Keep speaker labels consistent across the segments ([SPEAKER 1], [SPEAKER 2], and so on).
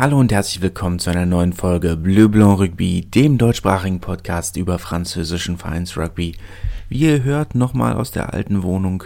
[SPEAKER 1] Hallo und herzlich willkommen zu einer neuen Folge Bleu Blanc Rugby, dem deutschsprachigen Podcast über französischen Vereinsrugby. Wie ihr hört, nochmal aus der alten Wohnung.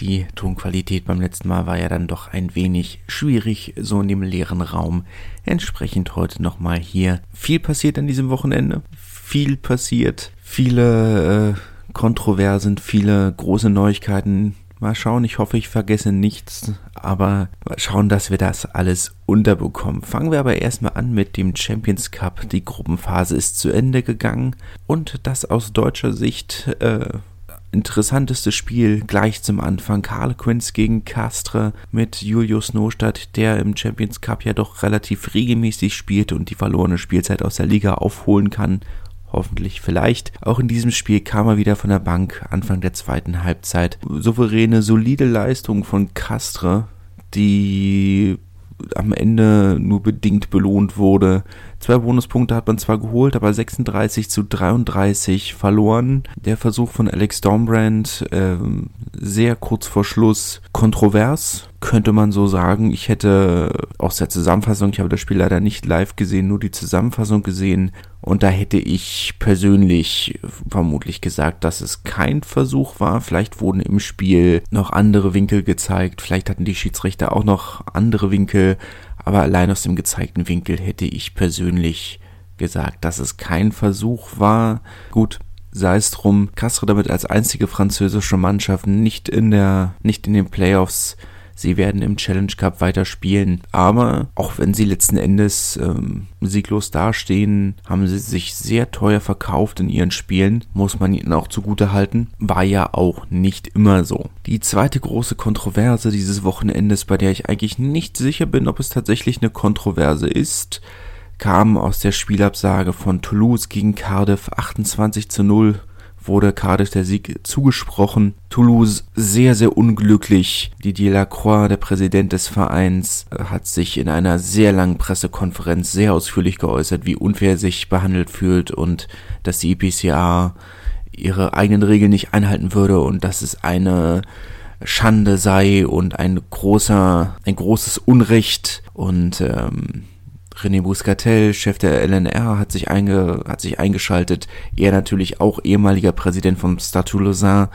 [SPEAKER 1] Die Tonqualität beim letzten Mal war ja dann doch ein wenig schwierig, so in dem leeren Raum. Entsprechend heute nochmal hier. Viel passiert an diesem Wochenende. Viel passiert. Viele äh, Kontroversen, viele große Neuigkeiten Mal schauen, ich hoffe, ich vergesse nichts, aber mal schauen, dass wir das alles unterbekommen. Fangen wir aber erstmal an mit dem Champions Cup. Die Gruppenphase ist zu Ende gegangen und das aus deutscher Sicht äh, interessanteste Spiel gleich zum Anfang. Karl Quinz gegen Castre mit Julius Nostadt, der im Champions Cup ja doch relativ regelmäßig spielt und die verlorene Spielzeit aus der Liga aufholen kann hoffentlich vielleicht. Auch in diesem Spiel kam er wieder von der Bank Anfang der zweiten Halbzeit. Souveräne, solide Leistung von Castre, die am Ende nur bedingt belohnt wurde. Zwei Bonuspunkte hat man zwar geholt, aber 36 zu 33 verloren. Der Versuch von Alex Dornbrand äh, sehr kurz vor Schluss kontrovers, könnte man so sagen. Ich hätte aus der Zusammenfassung, ich habe das Spiel leider nicht live gesehen, nur die Zusammenfassung gesehen. Und da hätte ich persönlich vermutlich gesagt, dass es kein Versuch war. Vielleicht wurden im Spiel noch andere Winkel gezeigt. Vielleicht hatten die Schiedsrichter auch noch andere Winkel. Aber allein aus dem gezeigten Winkel hätte ich persönlich gesagt, dass es kein Versuch war. Gut, sei es drum, Castre damit als einzige französische Mannschaft nicht in der, nicht in den Playoffs Sie werden im Challenge Cup weiter spielen. Aber auch wenn sie letzten Endes ähm, sieglos dastehen, haben sie sich sehr teuer verkauft in ihren Spielen. Muss man ihnen auch zugute halten. War ja auch nicht immer so. Die zweite große Kontroverse dieses Wochenendes, bei der ich eigentlich nicht sicher bin, ob es tatsächlich eine Kontroverse ist, kam aus der Spielabsage von Toulouse gegen Cardiff 28 zu 0 wurde Cardiff der Sieg zugesprochen. Toulouse sehr, sehr unglücklich. Didier Lacroix, der Präsident des Vereins, hat sich in einer sehr langen Pressekonferenz sehr ausführlich geäußert, wie unfair er sich behandelt fühlt und dass die EPCA ihre eigenen Regeln nicht einhalten würde und dass es eine Schande sei und ein großer, ein großes Unrecht und ähm, René Buscatel, Chef der LNR, hat sich, einge, hat sich eingeschaltet. Er natürlich auch ehemaliger Präsident vom Stade Lausanne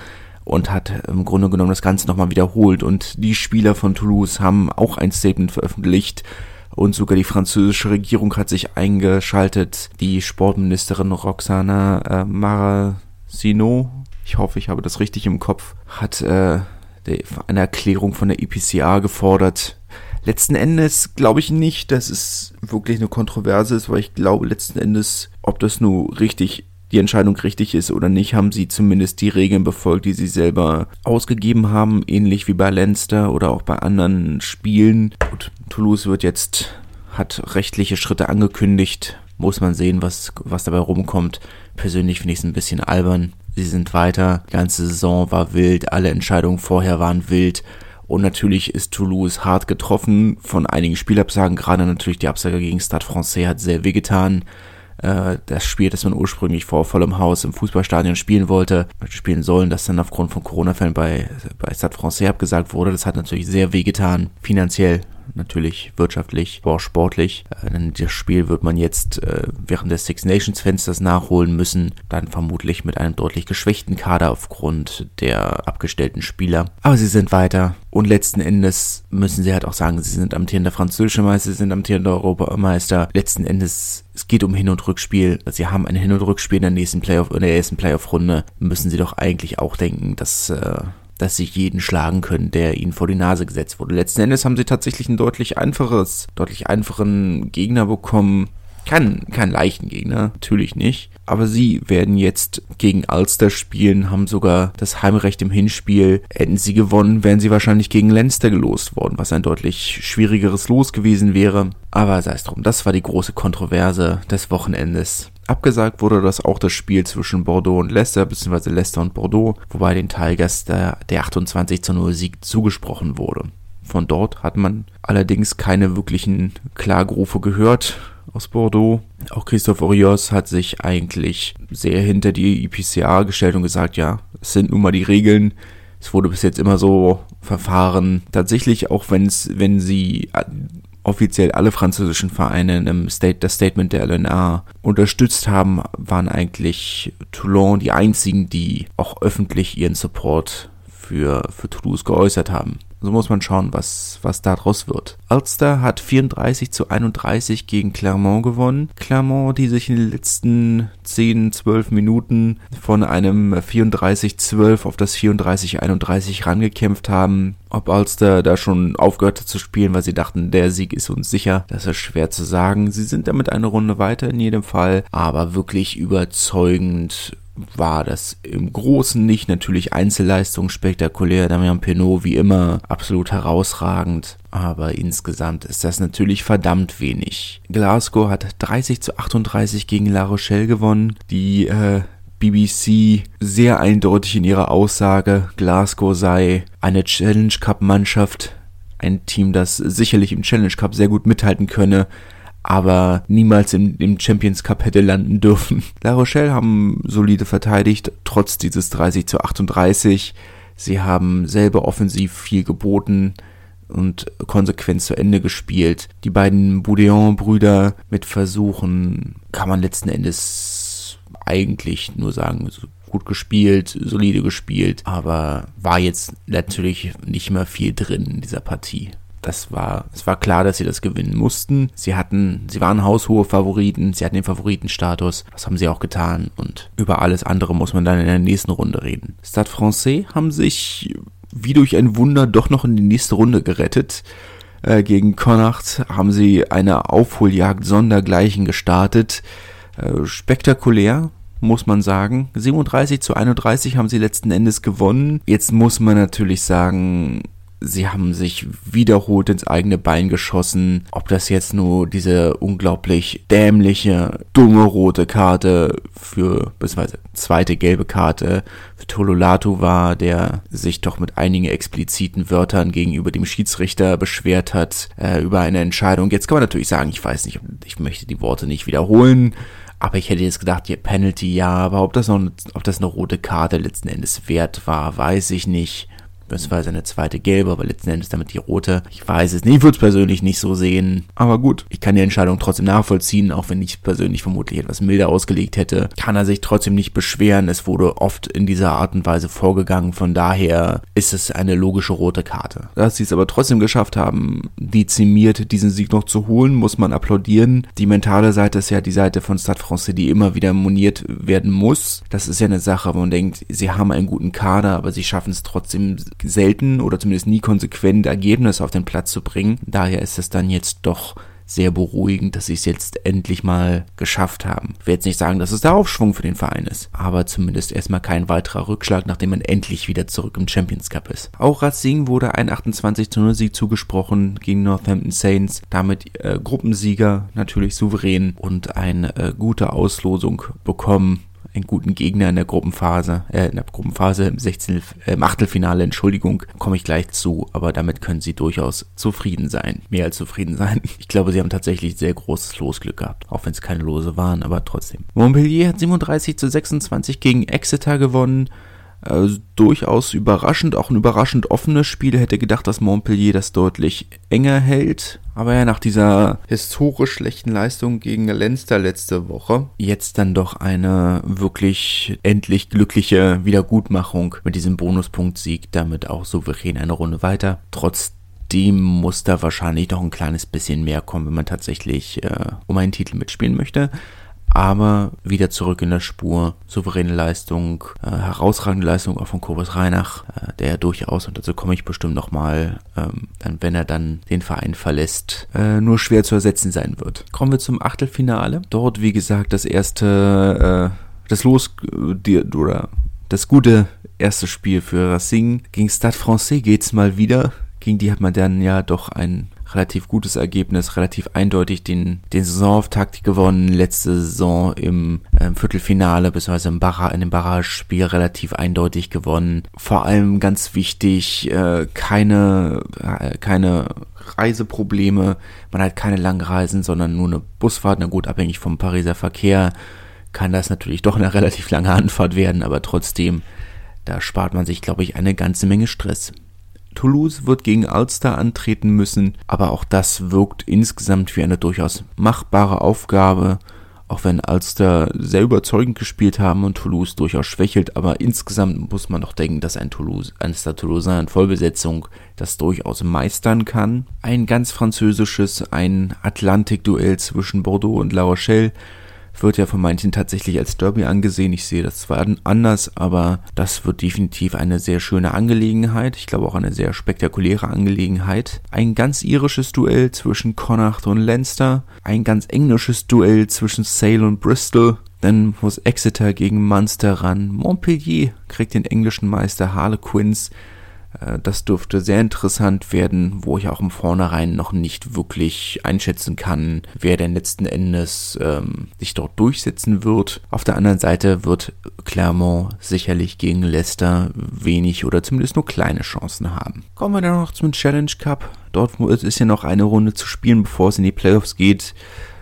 [SPEAKER 1] und hat im Grunde genommen das Ganze nochmal wiederholt. Und die Spieler von Toulouse haben auch ein Statement veröffentlicht. Und sogar die französische Regierung hat sich eingeschaltet. Die Sportministerin Roxana äh, Maracineau, ich hoffe, ich habe das richtig im Kopf, hat äh, eine Erklärung von der EPCA gefordert Letzten Endes glaube ich nicht, dass es wirklich eine Kontroverse ist, weil ich glaube letzten Endes, ob das nur richtig die Entscheidung richtig ist oder nicht, haben sie zumindest die Regeln befolgt, die sie selber ausgegeben haben, ähnlich wie bei Leinster oder auch bei anderen Spielen. Gut, Toulouse wird jetzt, hat rechtliche Schritte angekündigt, muss man sehen, was, was dabei rumkommt. Persönlich finde ich es ein bisschen albern. Sie sind weiter, die ganze Saison war wild, alle Entscheidungen vorher waren wild. Und natürlich ist Toulouse hart getroffen von einigen Spielabsagen. Gerade natürlich die Absage gegen Stade Francais hat sehr wehgetan. Äh, das Spiel, das man ursprünglich vor vollem Haus im Fußballstadion spielen wollte, spielen sollen, das dann aufgrund von Corona-Fällen bei, bei Stade Francais abgesagt wurde. Das hat natürlich sehr wehgetan. Finanziell natürlich wirtschaftlich, aber auch sportlich. Äh, das Spiel wird man jetzt äh, während des Six Nations Fensters nachholen müssen, dann vermutlich mit einem deutlich geschwächten Kader aufgrund der abgestellten Spieler. Aber sie sind weiter und letzten Endes müssen sie halt auch sagen, sie sind amtierender französischer Meister, sie sind amtierender Europameister. Letzten Endes es geht um Hin- und Rückspiel. Sie haben ein Hin- und Rückspiel in der nächsten Playoff, in der ersten Playoff-Runde. Müssen sie doch eigentlich auch denken, dass äh, dass sie jeden schlagen können, der ihnen vor die Nase gesetzt wurde. Letzten Endes haben sie tatsächlich ein deutlich einfaches, deutlich einfachen Gegner bekommen. Kein, kein leichten Gegner, natürlich nicht. Aber sie werden jetzt gegen Ulster spielen, haben sogar das Heimrecht im Hinspiel. Hätten sie gewonnen, wären sie wahrscheinlich gegen Leinster gelost worden, was ein deutlich schwierigeres Los gewesen wäre. Aber sei es drum, das war die große Kontroverse des Wochenendes. Abgesagt wurde das auch das Spiel zwischen Bordeaux und Leicester, beziehungsweise Leicester und Bordeaux, wobei den Tigers der, der 28 zu 0 Sieg zugesprochen wurde. Von dort hat man allerdings keine wirklichen Klagerufe gehört aus Bordeaux. Auch Christoph Orios hat sich eigentlich sehr hinter die IPCA gestellt und gesagt, ja, es sind nun mal die Regeln. Es wurde bis jetzt immer so verfahren. Tatsächlich, auch wenn es, wenn sie offiziell alle französischen Vereine im State, das Statement der LNA unterstützt haben, waren eigentlich Toulon die einzigen, die auch öffentlich ihren Support für, für Toulouse geäußert haben. So muss man schauen, was, was daraus wird. Ulster hat 34 zu 31 gegen Clermont gewonnen. Clermont, die sich in den letzten 10, 12 Minuten von einem 34-12 auf das 34-31 rangekämpft haben. Ob Ulster da schon aufgehört hat zu spielen, weil sie dachten, der Sieg ist uns sicher, das ist schwer zu sagen. Sie sind damit eine Runde weiter in jedem Fall, aber wirklich überzeugend war das im Großen nicht. Natürlich Einzelleistung spektakulär. Damian Pinot wie immer absolut herausragend. Aber insgesamt ist das natürlich verdammt wenig. Glasgow hat 30 zu 38 gegen La Rochelle gewonnen. Die äh, BBC sehr eindeutig in ihrer Aussage, Glasgow sei eine Challenge Cup Mannschaft. Ein Team, das sicherlich im Challenge Cup sehr gut mithalten könne aber niemals im, im Champions Cup hätte landen dürfen. La Rochelle haben solide verteidigt, trotz dieses 30 zu 38. Sie haben selber offensiv viel geboten und konsequent zu Ende gespielt. Die beiden Boudéon-Brüder mit Versuchen kann man letzten Endes eigentlich nur sagen, gut gespielt, solide gespielt, aber war jetzt natürlich nicht mehr viel drin in dieser Partie das war, es war klar, dass sie das gewinnen mussten. Sie hatten, sie waren haushohe Favoriten, sie hatten den Favoritenstatus. Das haben sie auch getan und über alles andere muss man dann in der nächsten Runde reden. Stade Francais haben sich wie durch ein Wunder doch noch in die nächste Runde gerettet. Äh, gegen Connacht haben sie eine Aufholjagd sondergleichen gestartet. Äh, spektakulär, muss man sagen. 37 zu 31 haben sie letzten Endes gewonnen. Jetzt muss man natürlich sagen, sie haben sich wiederholt ins eigene Bein geschossen. Ob das jetzt nur diese unglaublich dämliche, dumme rote Karte für, beziehungsweise zweite gelbe Karte für Tololatu war, der sich doch mit einigen expliziten Wörtern gegenüber dem Schiedsrichter beschwert hat äh, über eine Entscheidung. Jetzt kann man natürlich sagen, ich weiß nicht, ich möchte die Worte nicht wiederholen. Aber ich hätte jetzt gedacht, ja, Penalty ja, aber ob das noch, ob das eine rote Karte letzten Endes wert war, weiß ich nicht beziehungsweise eine zweite gelbe, aber letzten Endes damit die rote. Ich weiß es nicht, ich würde es persönlich nicht so sehen. Aber gut, ich kann die Entscheidung trotzdem nachvollziehen, auch wenn ich persönlich vermutlich etwas milder ausgelegt hätte. Kann er sich trotzdem nicht beschweren. Es wurde oft in dieser Art und Weise vorgegangen. Von daher ist es eine logische rote Karte. Dass sie es aber trotzdem geschafft haben, dezimiert diesen Sieg noch zu holen, muss man applaudieren. Die mentale Seite ist ja die Seite von Stade Francais, die immer wieder moniert werden muss. Das ist ja eine Sache, wo man denkt, sie haben einen guten Kader, aber sie schaffen es trotzdem selten oder zumindest nie konsequent Ergebnisse auf den Platz zu bringen. Daher ist es dann jetzt doch sehr beruhigend, dass sie es jetzt endlich mal geschafft haben. Ich will jetzt nicht sagen, dass es der Aufschwung für den Verein ist, aber zumindest erstmal kein weiterer Rückschlag, nachdem man endlich wieder zurück im Champions Cup ist. Auch Racing wurde ein 28 0 Sieg zugesprochen gegen Northampton Saints, damit äh, Gruppensieger natürlich souverän und eine äh, gute Auslosung bekommen einen guten Gegner in der Gruppenphase, äh, in der Gruppenphase im 16, äh, Achtelfinale, Entschuldigung, komme ich gleich zu, aber damit können sie durchaus zufrieden sein, mehr als zufrieden sein. Ich glaube, sie haben tatsächlich sehr großes Losglück gehabt, auch wenn es keine Lose waren, aber trotzdem. Montpellier hat 37 zu 26 gegen Exeter gewonnen. Äh, durchaus überraschend, auch ein überraschend offenes Spiel. Hätte gedacht, dass Montpellier das deutlich enger hält. Aber ja, nach dieser historisch schlechten Leistung gegen Leinster letzte Woche, jetzt dann doch eine wirklich endlich glückliche Wiedergutmachung mit diesem Bonuspunkt-Sieg, damit auch souverän eine Runde weiter. Trotzdem muss da wahrscheinlich noch ein kleines bisschen mehr kommen, wenn man tatsächlich äh, um einen Titel mitspielen möchte aber wieder zurück in der Spur. Souveräne Leistung, äh, herausragende Leistung auch von Kobus Reinach, äh, der durchaus, und dazu komme ich bestimmt nochmal, ähm, dann, wenn er dann den Verein verlässt, äh, nur schwer zu ersetzen sein wird. Kommen wir zum Achtelfinale. Dort, wie gesagt, das erste, äh, das Los, die, oder das gute erste Spiel für Racing. Gegen Stade Francais geht's mal wieder. Gegen die hat man dann ja doch ein relativ gutes Ergebnis, relativ eindeutig den, den Saisonauftakt gewonnen, letzte Saison im äh, Viertelfinale bzw. im Barra, in dem Barrage-Spiel relativ eindeutig gewonnen. Vor allem ganz wichtig, äh, keine, äh, keine Reiseprobleme, man hat keine langen Reisen, sondern nur eine Busfahrt, na gut, abhängig vom Pariser Verkehr kann das natürlich doch eine relativ lange Anfahrt werden, aber trotzdem, da spart man sich, glaube ich, eine ganze Menge Stress. Toulouse wird gegen Ulster antreten müssen, aber auch das wirkt insgesamt wie eine durchaus machbare Aufgabe auch wenn Ulster sehr überzeugend gespielt haben und Toulouse durchaus schwächelt, aber insgesamt muss man doch denken, dass ein Toulouse, ein Stade Toulousain in Vollbesetzung das durchaus meistern kann. Ein ganz französisches, ein Atlantikduell zwischen Bordeaux und La Rochelle wird ja von manchen tatsächlich als Derby angesehen. Ich sehe das zwar anders, aber das wird definitiv eine sehr schöne Angelegenheit. Ich glaube auch eine sehr spektakuläre Angelegenheit. Ein ganz irisches Duell zwischen Connacht und Leinster. Ein ganz englisches Duell zwischen Sale und Bristol. Dann muss Exeter gegen Munster ran. Montpellier kriegt den englischen Meister Harlequins. Äh, das dürfte sehr interessant werden, wo ich auch im Vornherein noch nicht wirklich einschätzen kann, wer denn letzten Endes ähm, sich dort durchsetzen wird. Auf der anderen Seite wird Clermont sicherlich gegen Leicester wenig oder zumindest nur kleine Chancen haben. Kommen wir dann noch zum Challenge Cup. Dort ist ja noch eine Runde zu spielen, bevor es in die Playoffs geht.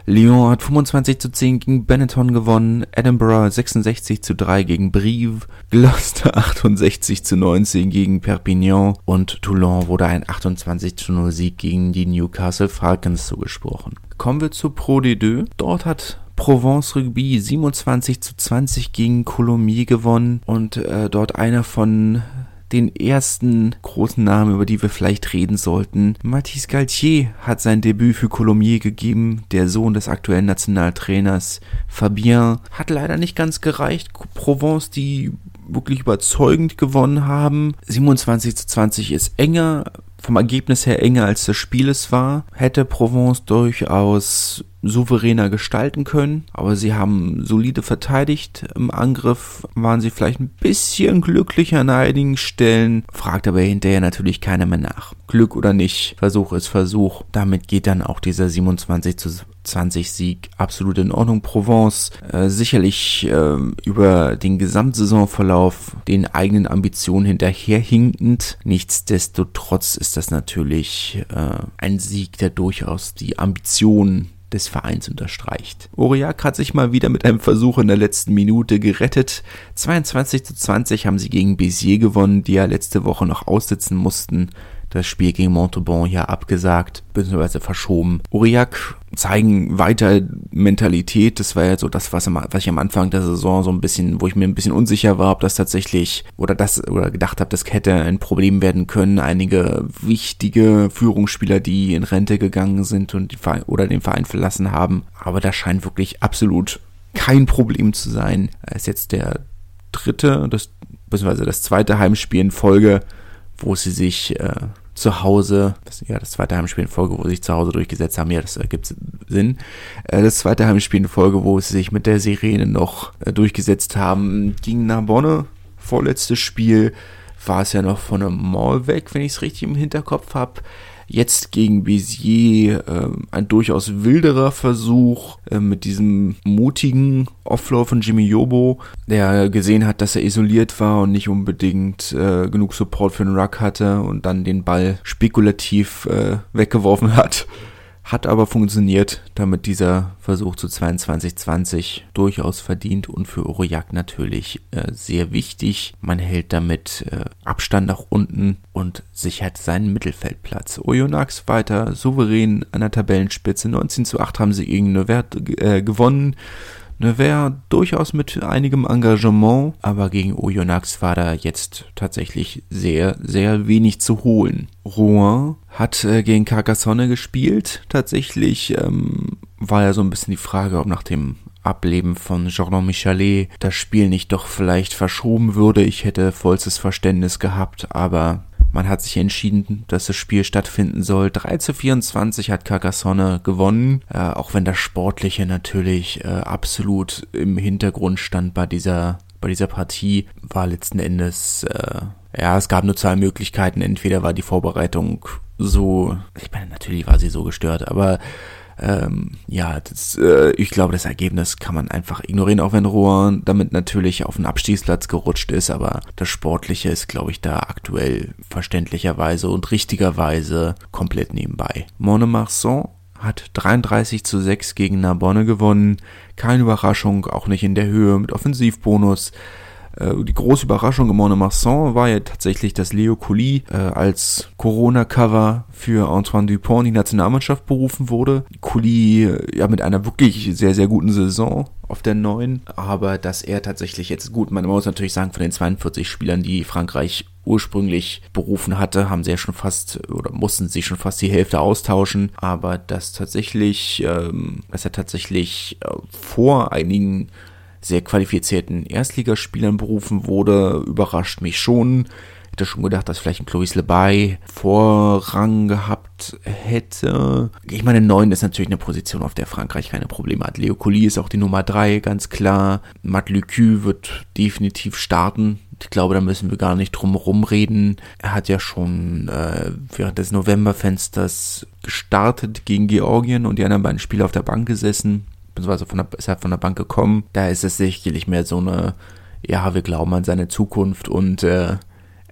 [SPEAKER 1] Lyon hat 25 zu 10 gegen Benetton gewonnen, Edinburgh 66 zu 3 gegen Brive, Gloucester 68 zu 19 gegen Perpignan und Toulon wurde ein 28 zu 0 Sieg gegen die Newcastle Falcons zugesprochen. Kommen wir zu Pro D2. Dort hat Provence Rugby 27 zu 20 gegen Colomiers gewonnen und äh, dort einer von den ersten großen Namen, über die wir vielleicht reden sollten. Mathis Galtier hat sein Debüt für Colomiers gegeben, der Sohn des aktuellen Nationaltrainers Fabien. Hat leider nicht ganz gereicht. Provence, die wirklich überzeugend gewonnen haben. 27 zu 20 ist enger, vom Ergebnis her enger als das Spiel es war. Hätte Provence durchaus souveräner gestalten können, aber sie haben solide verteidigt. Im Angriff waren sie vielleicht ein bisschen glücklicher an einigen Stellen, fragt aber hinterher natürlich keiner mehr nach. Glück oder nicht, Versuch ist Versuch. Damit geht dann auch dieser 27 zu 20 Sieg absolut in Ordnung. Provence äh, sicherlich äh, über den Gesamtsaisonverlauf den eigenen Ambitionen hinterherhinkend. Nichtsdestotrotz ist das natürlich äh, ein Sieg, der durchaus die Ambitionen des Vereins unterstreicht. Aurillac hat sich mal wieder mit einem Versuch in der letzten Minute gerettet. 22 zu 20 haben sie gegen Béziers gewonnen, die ja letzte Woche noch aussitzen mussten das Spiel gegen Montauban ja abgesagt bzw. verschoben. Aurillac zeigen weiter Mentalität. Das war ja so das, was, was ich am Anfang der Saison so ein bisschen, wo ich mir ein bisschen unsicher war, ob das tatsächlich oder das oder gedacht habe, das hätte ein Problem werden können. Einige wichtige Führungsspieler, die in Rente gegangen sind und die Verein, oder den Verein verlassen haben. Aber das scheint wirklich absolut kein Problem zu sein. Es ist jetzt der dritte, das, beziehungsweise das zweite Heimspiel in Folge, wo sie sich äh, zu Hause, das, ja, das zweite Heimspiel in Folge, wo sie sich zu Hause durchgesetzt haben, ja, das ergibt Sinn. Äh, das zweite Heimspiel in Folge, wo sie sich mit der Sirene noch äh, durchgesetzt haben, gegen Narbonne, vorletztes Spiel, war es ja noch von einem Mall weg, wenn ich es richtig im Hinterkopf habe. Jetzt gegen Béziers äh, ein durchaus wilderer Versuch äh, mit diesem mutigen Offload von Jimmy Yobo, der gesehen hat, dass er isoliert war und nicht unbedingt äh, genug Support für den Ruck hatte und dann den Ball spekulativ äh, weggeworfen hat. Hat aber funktioniert, damit dieser Versuch zu 22-20 durchaus verdient und für Aurillac natürlich äh, sehr wichtig. Man hält damit äh, Abstand nach unten und sichert seinen Mittelfeldplatz. Oyonnax weiter souverän an der Tabellenspitze. 19 zu 8 haben sie gegen Nevers äh, gewonnen. Nevers durchaus mit einigem Engagement, aber gegen Oyonnax war da jetzt tatsächlich sehr, sehr wenig zu holen. Rouen hat äh, gegen Carcassonne gespielt. Tatsächlich ähm, war ja so ein bisschen die Frage, ob nach dem Ableben von Jordan Michalet das Spiel nicht doch vielleicht verschoben würde. Ich hätte vollstes Verständnis gehabt, aber man hat sich entschieden, dass das Spiel stattfinden soll. 3 zu 24 hat Carcassonne gewonnen, äh, auch wenn das Sportliche natürlich äh, absolut im Hintergrund stand bei dieser, bei dieser Partie, war letzten Endes, äh, ja, es gab nur zwei Möglichkeiten. Entweder war die Vorbereitung so, ich meine, natürlich war sie so gestört, aber ähm, ja, das, äh, ich glaube, das Ergebnis kann man einfach ignorieren, auch wenn Rouen damit natürlich auf den Abstiegsplatz gerutscht ist, aber das Sportliche ist, glaube ich, da aktuell verständlicherweise und richtigerweise komplett nebenbei. Monemarsan hat 33 zu 6 gegen Narbonne gewonnen. Keine Überraschung, auch nicht in der Höhe mit Offensivbonus. Äh, die große Überraschung im Monomarsan war ja tatsächlich, dass Leo Colli äh, als Corona-Cover für Antoine Dupont in die Nationalmannschaft berufen wurde. Colli äh, ja mit einer wirklich sehr, sehr guten Saison auf der neuen, aber dass er tatsächlich jetzt gut, man muss natürlich sagen, von den 42 Spielern, die Frankreich ursprünglich berufen hatte, haben sie ja schon fast oder mussten sie schon fast die Hälfte austauschen, aber dass tatsächlich, ähm, dass er tatsächlich äh, vor einigen sehr qualifizierten Erstligaspielern berufen wurde, überrascht mich schon. Hätte schon gedacht, dass vielleicht ein Clovis Lebay Vorrang gehabt hätte. Ich meine, 9 ist natürlich eine Position, auf der Frankreich keine Probleme hat. Leo Colli ist auch die Nummer 3, ganz klar. Matt Lucu wird definitiv starten. Ich glaube, da müssen wir gar nicht drum herum reden. Er hat ja schon äh, während des Novemberfensters gestartet gegen Georgien und die anderen beiden Spiele auf der Bank gesessen beziehungsweise von der, ist er von der Bank gekommen. Da ist es sicherlich mehr so eine, ja, wir glauben an seine Zukunft und äh,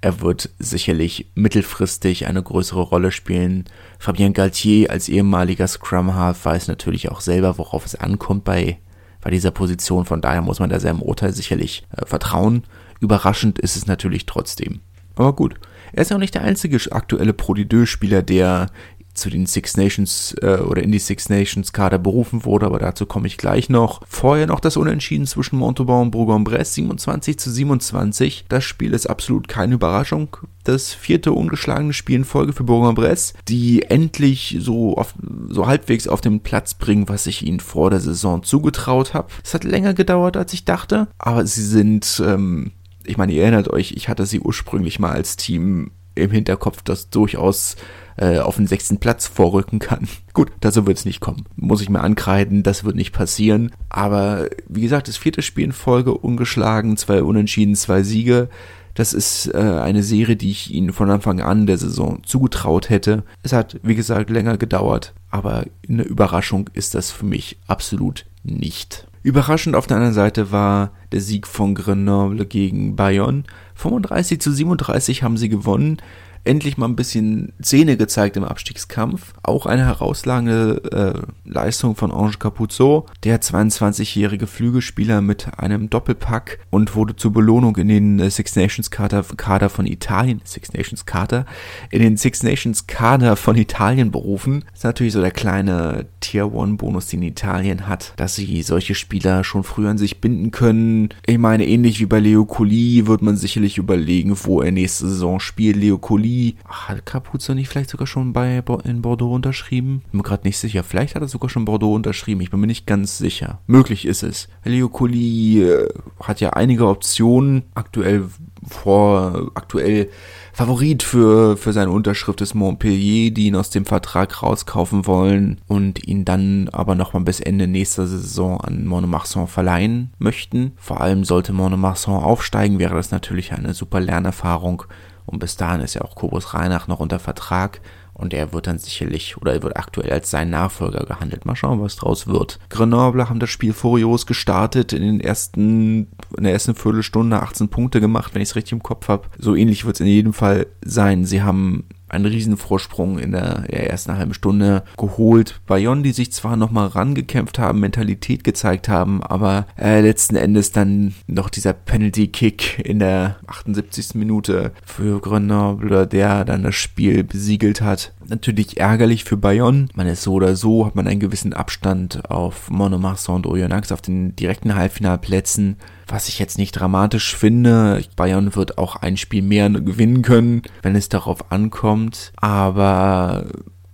[SPEAKER 1] er wird sicherlich mittelfristig eine größere Rolle spielen. Fabien Galtier als ehemaliger Scrum Half weiß natürlich auch selber, worauf es ankommt bei, bei dieser Position. Von daher muss man da seinem Urteil sicherlich äh, vertrauen. Überraschend ist es natürlich trotzdem. Aber gut. Er ist auch nicht der einzige aktuelle Pro spieler der zu den Six Nations äh, oder in die Six Nations Kader berufen wurde, aber dazu komme ich gleich noch. Vorher noch das Unentschieden zwischen Montauban und Bourg-en-Bresse 27 zu 27. Das Spiel ist absolut keine Überraschung. Das vierte ungeschlagene Spiel in Folge für Bourg-en-Bresse, die endlich so, auf, so halbwegs auf den Platz bringen, was ich ihnen vor der Saison zugetraut habe. Es hat länger gedauert, als ich dachte, aber sie sind, ähm, ich meine, ihr erinnert euch, ich hatte sie ursprünglich mal als Team im Hinterkopf, das durchaus äh, auf den sechsten Platz vorrücken kann. Gut, dazu wird es nicht kommen. Muss ich mir ankreiden, das wird nicht passieren. Aber wie gesagt, das vierte Spiel in Folge ungeschlagen, zwei Unentschieden, zwei Siege. Das ist äh, eine Serie, die ich ihnen von Anfang an der Saison zugetraut hätte. Es hat, wie gesagt, länger gedauert, aber eine Überraschung ist das für mich absolut nicht. Überraschend auf der anderen Seite war der Sieg von Grenoble gegen Bayonne. 35 zu 37 haben sie gewonnen endlich mal ein bisschen Szene gezeigt im Abstiegskampf. Auch eine herausragende äh, Leistung von Ange Capuzzo, der 22-jährige Flügelspieler mit einem Doppelpack und wurde zur Belohnung in den äh, Six Nations Kader, Kader von Italien, Six Nations Kader, in den Six Nations Kader von Italien berufen. Das ist natürlich so der kleine Tier One Bonus, den Italien hat, dass sie solche Spieler schon früher an sich binden können. Ich meine, ähnlich wie bei Leo Colli wird man sicherlich überlegen, wo er nächste Saison spielt. Leo Colli hat Capuzzo nicht vielleicht sogar schon bei in Bordeaux unterschrieben? Bin mir gerade nicht sicher. Vielleicht hat er sogar schon Bordeaux unterschrieben. Ich bin mir nicht ganz sicher. Möglich ist es. Leo Colli äh, hat ja einige Optionen. Aktuell vor, aktuell Favorit für, für seine Unterschrift ist Montpellier, die ihn aus dem Vertrag rauskaufen wollen und ihn dann aber nochmal bis Ende nächster Saison an Monomarsan verleihen möchten. Vor allem sollte Monomarsan aufsteigen, wäre das natürlich eine super Lernerfahrung und bis dahin ist ja auch Kobus Reinach noch unter Vertrag und er wird dann sicherlich oder er wird aktuell als sein Nachfolger gehandelt. Mal schauen, was draus wird. Grenoble haben das Spiel furios gestartet, in den ersten, in der ersten Viertelstunde 18 Punkte gemacht, wenn ich es richtig im Kopf habe. So ähnlich wird es in jedem Fall sein. Sie haben einen Riesenvorsprung in der, ersten halben Stunde geholt. Bayonne, die sich zwar nochmal rangekämpft haben, Mentalität gezeigt haben, aber äh, letzten Endes dann noch dieser Penalty-Kick in der 78. Minute für Grenoble, der dann das Spiel besiegelt hat. Natürlich ärgerlich für Bayonne. Man ist so oder so, hat man einen gewissen Abstand auf Monomarsan und Oyonnax auf den direkten Halbfinalplätzen was ich jetzt nicht dramatisch finde. Bayern wird auch ein Spiel mehr gewinnen können, wenn es darauf ankommt. Aber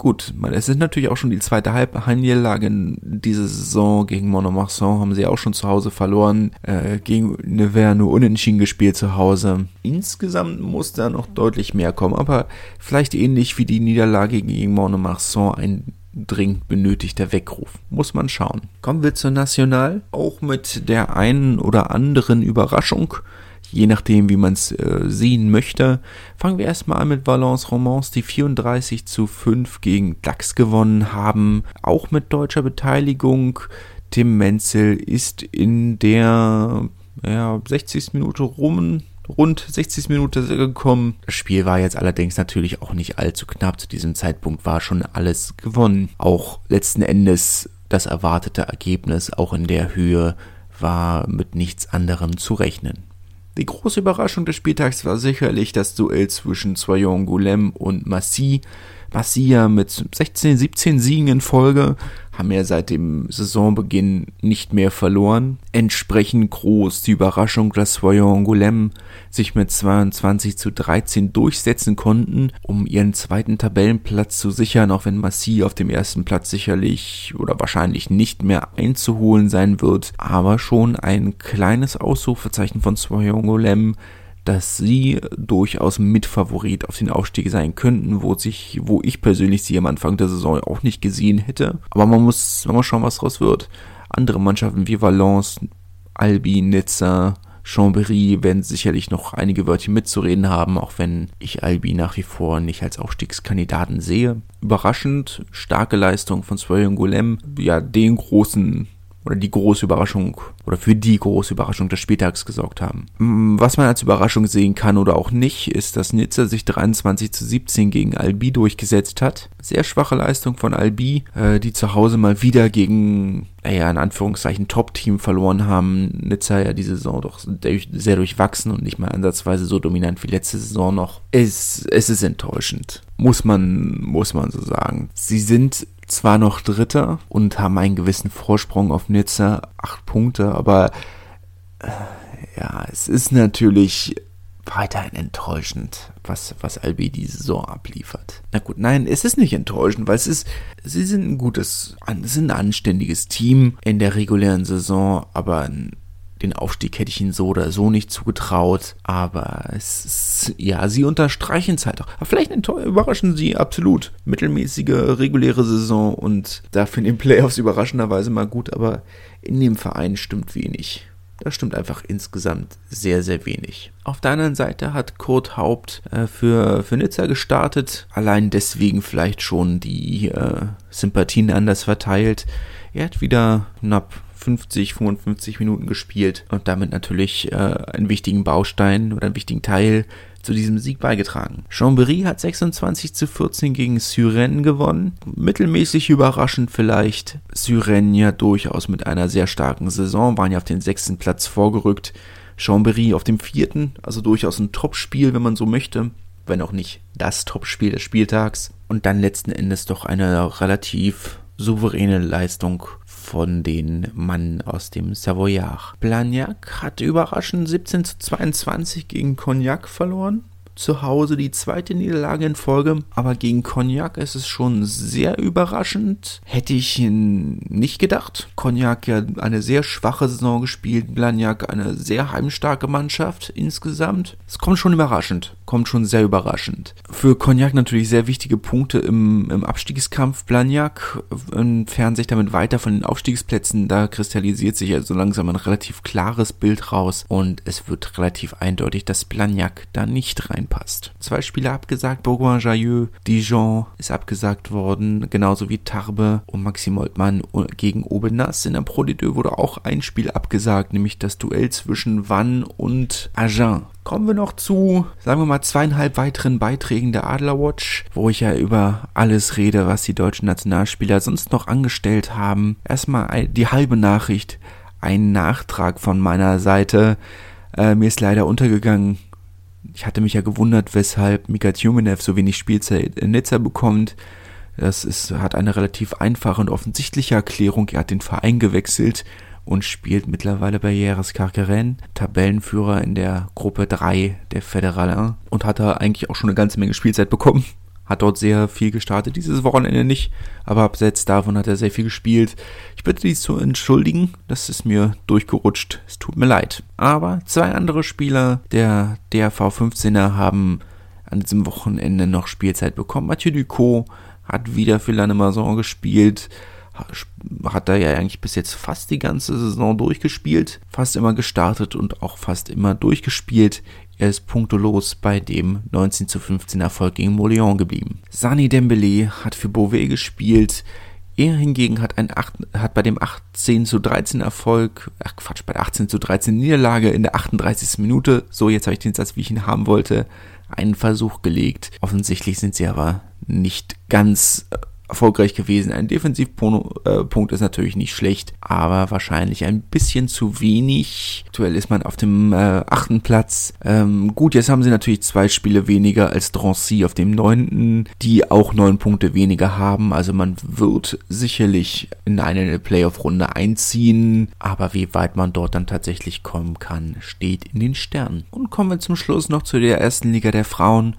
[SPEAKER 1] gut, es ist natürlich auch schon die zweite Halbniederlage in dieser Saison. Gegen Monomarsan haben sie auch schon zu Hause verloren. Äh, gegen Nevers nur unentschieden gespielt zu Hause. Insgesamt muss da noch deutlich mehr kommen, aber vielleicht ähnlich wie die Niederlage gegen Monomarsan ein dringend benötigter Weckruf. Muss man schauen. Kommen wir zur National. Auch mit der einen oder anderen Überraschung. Je nachdem, wie man es äh, sehen möchte. Fangen wir erstmal an mit Valence Romans, die 34 zu 5 gegen DAX gewonnen haben. Auch mit deutscher Beteiligung. Tim Menzel ist in der ja, 60. Minute rum rund 60 Minuten gekommen. Das Spiel war jetzt allerdings natürlich auch nicht allzu knapp. Zu diesem Zeitpunkt war schon alles gewonnen. Auch letzten Endes das erwartete Ergebnis, auch in der Höhe, war mit nichts anderem zu rechnen. Die große Überraschung des Spieltags war sicherlich das Duell zwischen Soyon Goulem und Massy. Massiya mit 16, 17 Siegen in Folge haben ja seit dem Saisonbeginn nicht mehr verloren. Entsprechend groß die Überraschung, dass Soyon Goulem sich mit 22 zu 13 durchsetzen konnten, um ihren zweiten Tabellenplatz zu sichern, auch wenn Massi auf dem ersten Platz sicherlich oder wahrscheinlich nicht mehr einzuholen sein wird, aber schon ein kleines Ausrufezeichen von Soyon Goulem, dass sie durchaus Mitfavorit auf den Aufstieg sein könnten, wo sich, wo ich persönlich sie am Anfang der Saison auch nicht gesehen hätte. Aber man muss, man muss schauen, was draus wird. Andere Mannschaften wie Valence, Albi, Nizza, Chambéry werden sicherlich noch einige Wörter mitzureden haben, auch wenn ich Albi nach wie vor nicht als Aufstiegskandidaten sehe. Überraschend starke Leistung von Swellen Golem, ja den großen oder die große Überraschung oder für die große Überraschung des Spieltags gesorgt haben. Was man als Überraschung sehen kann oder auch nicht, ist, dass Nizza sich 23 zu 17 gegen Albi durchgesetzt hat. Sehr schwache Leistung von Albi, äh, die zu Hause mal wieder gegen, naja, in Anführungszeichen Top-Team verloren haben. Nizza ja diese Saison doch sehr durchwachsen und nicht mal ansatzweise so dominant wie letzte Saison noch. Es, es ist enttäuschend. Muss man, muss man so sagen. Sie sind zwar noch Dritter und haben einen gewissen Vorsprung auf Nizza, acht Punkte, aber äh, ja, es ist natürlich weiterhin enttäuschend, was, was Albi diese Saison abliefert. Na gut, nein, es ist nicht enttäuschend, weil es ist, sie sind ein gutes, sind ein anständiges Team in der regulären Saison, aber den Aufstieg hätte ich ihnen so oder so nicht zugetraut, aber es ist, ja, sie unterstreichen es halt auch. Aber vielleicht überraschen sie absolut. Mittelmäßige, reguläre Saison und dafür in den Playoffs überraschenderweise mal gut, aber in dem Verein stimmt wenig. Da stimmt einfach insgesamt sehr, sehr wenig. Auf der anderen Seite hat Kurt Haupt äh, für, für Nizza gestartet. Allein deswegen vielleicht schon die äh, Sympathien anders verteilt. Er hat wieder knapp 50, 55 Minuten gespielt und damit natürlich äh, einen wichtigen Baustein oder einen wichtigen Teil zu diesem Sieg beigetragen. Chambéry hat 26 zu 14 gegen Syren gewonnen. Mittelmäßig überraschend vielleicht. Syren ja durchaus mit einer sehr starken Saison, waren ja auf den sechsten Platz vorgerückt. Chambéry auf dem vierten, also durchaus ein Topspiel, wenn man so möchte. Wenn auch nicht das Topspiel des Spieltags. Und dann letzten Endes doch eine relativ souveräne Leistung von den Mann aus dem Savoyard. Blagnac hat überraschend 17 zu 22 gegen Cognac verloren zu Hause die zweite Niederlage in Folge, aber gegen Cognac ist es schon sehr überraschend. Hätte ich nicht gedacht. Cognac ja eine sehr schwache Saison gespielt, Blagnac eine sehr heimstarke Mannschaft insgesamt. Es kommt schon überraschend, kommt schon sehr überraschend. Für Cognac natürlich sehr wichtige Punkte im, im Abstiegskampf. Blagnac entfernt sich damit weiter von den Aufstiegsplätzen, da kristallisiert sich also langsam ein relativ klares Bild raus und es wird relativ eindeutig, dass Blagnac da nicht rein reinpasst. Zwei Spiele abgesagt, Bourgoin-Jailleux, Dijon ist abgesagt worden, genauso wie Tarbe und Maxim Oltmann gegen Aubenas. In der Pro D2 wurde auch ein Spiel abgesagt, nämlich das Duell zwischen Vannes und Agen. Kommen wir noch zu, sagen wir mal, zweieinhalb weiteren Beiträgen der Adlerwatch, wo ich ja über alles rede, was die deutschen Nationalspieler sonst noch angestellt haben. Erstmal die halbe Nachricht, ein Nachtrag von meiner Seite. Äh, mir ist leider untergegangen, ich hatte mich ja gewundert, weshalb Mika Tjumenev so wenig Spielzeit in Nizza bekommt. Das ist, hat eine relativ einfache und offensichtliche Erklärung. Er hat den Verein gewechselt und spielt mittlerweile bei Jerez Carqueren, Tabellenführer in der Gruppe 3 der Federal und hat da eigentlich auch schon eine ganze Menge Spielzeit bekommen hat dort sehr viel gestartet, dieses Wochenende nicht, aber abseits davon hat er sehr viel gespielt. Ich bitte dies zu entschuldigen, das ist mir durchgerutscht, es tut mir leid. Aber zwei andere Spieler der DRV 15er haben an diesem Wochenende noch Spielzeit bekommen. Mathieu Ducot hat wieder für Lannemazon gespielt, hat da ja eigentlich bis jetzt fast die ganze Saison durchgespielt, fast immer gestartet und auch fast immer durchgespielt. Er ist punktelos bei dem 19 zu 15 Erfolg gegen Molion geblieben. Sani Dembele hat für Beauvais gespielt. Er hingegen hat, ein 8, hat bei dem 18 zu 13 Erfolg, ach Quatsch, bei der 18 zu 13 Niederlage in der 38. Minute, so jetzt habe ich den Satz, wie ich ihn haben wollte, einen Versuch gelegt. Offensichtlich sind sie aber nicht ganz erfolgreich gewesen. Ein Defensivpunkt ist natürlich nicht schlecht, aber wahrscheinlich ein bisschen zu wenig. Aktuell ist man auf dem äh, achten Platz. Ähm, gut, jetzt haben sie natürlich zwei Spiele weniger als Drancy auf dem neunten, die auch neun Punkte weniger haben. Also man wird sicherlich in eine Playoff-Runde einziehen, aber wie weit man dort dann tatsächlich kommen kann, steht in den Sternen. Und kommen wir zum Schluss noch zu der ersten Liga der Frauen.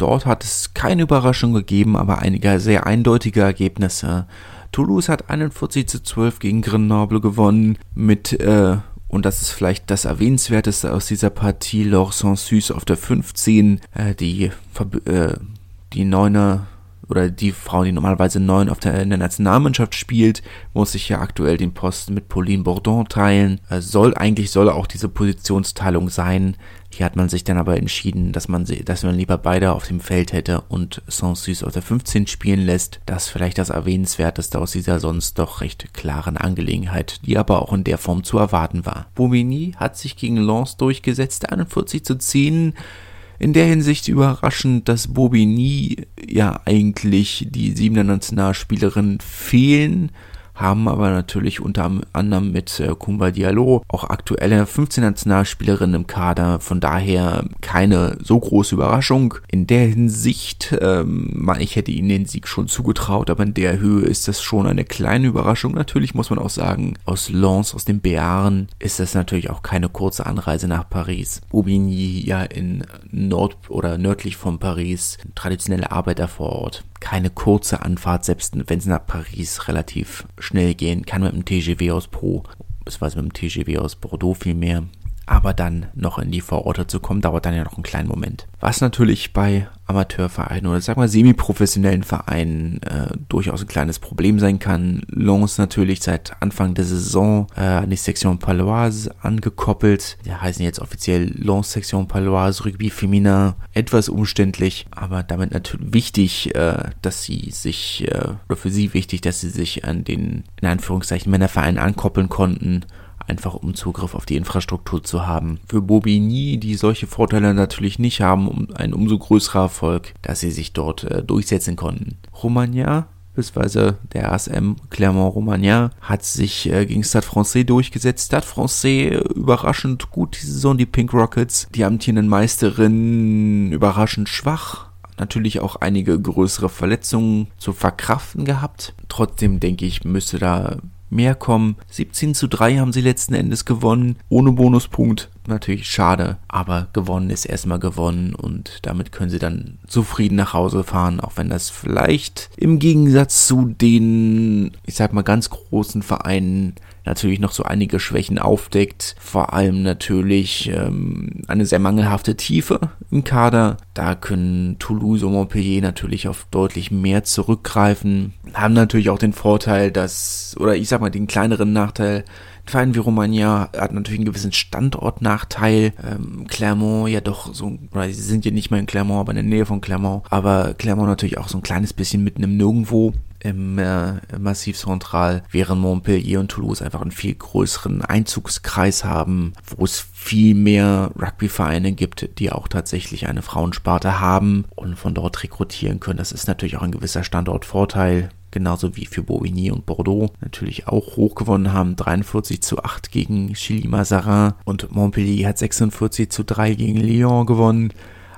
[SPEAKER 1] Dort hat es keine Überraschung gegeben, aber einige sehr eindeutige Ergebnisse. Toulouse hat 41 zu 12 gegen Grenoble gewonnen mit, äh, und das ist vielleicht das erwähnenswerteste aus dieser Partie, Laure Sansus auf der 15, äh, die, äh, die Neuner oder die Frau, die normalerweise neun auf der, in der Nationalmannschaft spielt, muss sich ja aktuell den Posten mit Pauline Bourdon teilen. Äh, soll eigentlich soll auch diese Positionsteilung sein. Hier hat man sich dann aber entschieden, dass man, dass man lieber beide auf dem Feld hätte und Sansus auf der 15 spielen lässt. Das ist vielleicht das Erwähnenswerteste aus dieser sonst doch recht klaren Angelegenheit, die aber auch in der Form zu erwarten war. Bobigny hat sich gegen Lens durchgesetzt, 41 zu 10 in der Hinsicht überraschend, dass Bobigny ja eigentlich die siebener Nationalspielerin fehlen haben aber natürlich unter anderem mit äh, Kumba Diallo auch aktuelle 15 Nationalspielerinnen im Kader, von daher keine so große Überraschung. In der Hinsicht, ähm, ich hätte ihnen den Sieg schon zugetraut, aber in der Höhe ist das schon eine kleine Überraschung. Natürlich muss man auch sagen, aus Lens, aus dem Bearen, ist das natürlich auch keine kurze Anreise nach Paris. Aubigny ja in Nord- oder nördlich von Paris, traditionelle Arbeiter vor Ort keine kurze Anfahrt, selbst wenn es nach Paris relativ schnell gehen kann mit dem TGV aus Pro, beziehungsweise mit dem TGV aus Bordeaux vielmehr aber dann noch in die Vororte zu kommen, dauert dann ja noch einen kleinen Moment. Was natürlich bei Amateurvereinen oder sagen wir semi-professionellen Vereinen äh, durchaus ein kleines Problem sein kann. Lens natürlich seit Anfang der Saison äh, an die Section Paloise angekoppelt. Die heißen jetzt offiziell Lens Section Paloise Rugby Femina. Etwas umständlich, aber damit natürlich wichtig, äh, dass sie sich, äh, oder für sie wichtig, dass sie sich an den, in Anführungszeichen, Männervereinen ankoppeln konnten einfach um Zugriff auf die Infrastruktur zu haben. Für Bobigny, die solche Vorteile natürlich nicht haben, um ein umso größerer Erfolg, dass sie sich dort äh, durchsetzen konnten. Romagna beziehungsweise der ASM Clermont-Romagna hat sich äh, gegen Stade Francais durchgesetzt. Stade Francais überraschend gut die Saison, die Pink Rockets. Die amtierenden Meisterinnen überraschend schwach natürlich auch einige größere Verletzungen zu verkraften gehabt. Trotzdem denke ich, müsste da mehr kommen. 17 zu 3 haben sie letzten Endes gewonnen, ohne Bonuspunkt. Natürlich schade, aber gewonnen ist erstmal gewonnen und damit können sie dann zufrieden nach Hause fahren, auch wenn das vielleicht im Gegensatz zu den, ich sag mal, ganz großen Vereinen natürlich noch so einige Schwächen aufdeckt. Vor allem natürlich ähm, eine sehr mangelhafte Tiefe im Kader. Da können Toulouse und Montpellier natürlich auf deutlich mehr zurückgreifen. Haben natürlich auch den Vorteil, dass, oder ich sag mal den kleineren Nachteil, Verein wie Romagna hat natürlich einen gewissen Standortnachteil. Ähm, Clermont ja doch so, oder sie sind ja nicht mehr in Clermont, aber in der Nähe von Clermont. Aber Clermont natürlich auch so ein kleines bisschen mitten im Nirgendwo im äh, Massiv Central, während Montpellier und Toulouse einfach einen viel größeren Einzugskreis haben, wo es viel mehr Rugbyvereine gibt, die auch tatsächlich eine Frauensparte haben und von dort rekrutieren können. Das ist natürlich auch ein gewisser Standortvorteil genauso wie für Bobigny und Bordeaux natürlich auch hoch gewonnen haben. 43 zu 8 gegen Chili Mazarin und Montpellier hat 46 zu 3 gegen Lyon gewonnen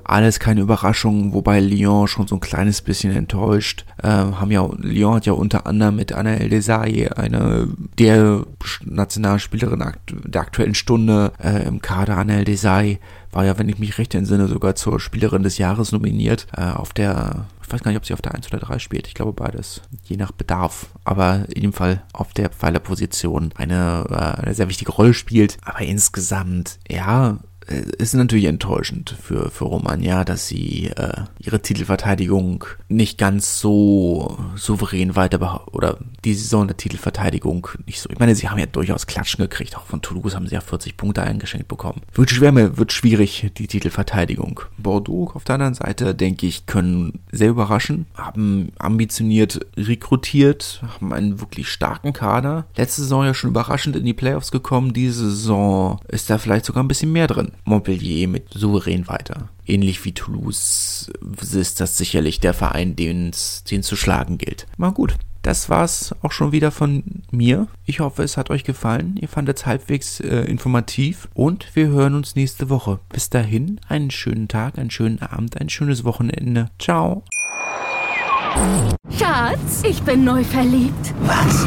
[SPEAKER 1] alles keine Überraschung, wobei Lyon schon so ein kleines bisschen enttäuscht. Äh, haben ja, Lyon hat ja unter anderem mit Anna El Desailly eine der Nationalspielerin der aktuellen Stunde äh, im Kader. Anna El Desailly war ja, wenn ich mich recht entsinne, sogar zur Spielerin des Jahres nominiert. Äh, auf der, ich weiß gar nicht, ob sie auf der 1 oder 3 spielt. Ich glaube beides, je nach Bedarf. Aber in dem Fall auf der Pfeilerposition eine, äh, eine sehr wichtige Rolle spielt. Aber insgesamt, ja, ist natürlich enttäuschend für, für Romagna, dass sie äh, ihre Titelverteidigung nicht ganz so souverän weiter oder die Saison der Titelverteidigung nicht so. Ich meine, sie haben ja durchaus Klatschen gekriegt, auch von Toulouse haben sie ja 40 Punkte eingeschenkt bekommen. Wird schwer, wird schwierig, die Titelverteidigung. Bordeaux auf der anderen Seite, denke ich, können sehr überraschen, haben ambitioniert rekrutiert, haben einen wirklich starken Kader. Letzte Saison ja schon überraschend in die Playoffs gekommen, diese Saison ist da vielleicht sogar ein bisschen mehr drin. Montpellier mit souverän weiter. Ähnlich wie Toulouse ist das sicherlich der Verein, den es zu schlagen gilt. Mal gut. Das war's auch schon wieder von mir. Ich hoffe, es hat euch gefallen. Ihr fandet es halbwegs äh, informativ und wir hören uns nächste Woche. Bis dahin, einen schönen Tag, einen schönen Abend, ein schönes Wochenende. Ciao.
[SPEAKER 2] Schatz, ich bin neu verliebt.
[SPEAKER 3] Was?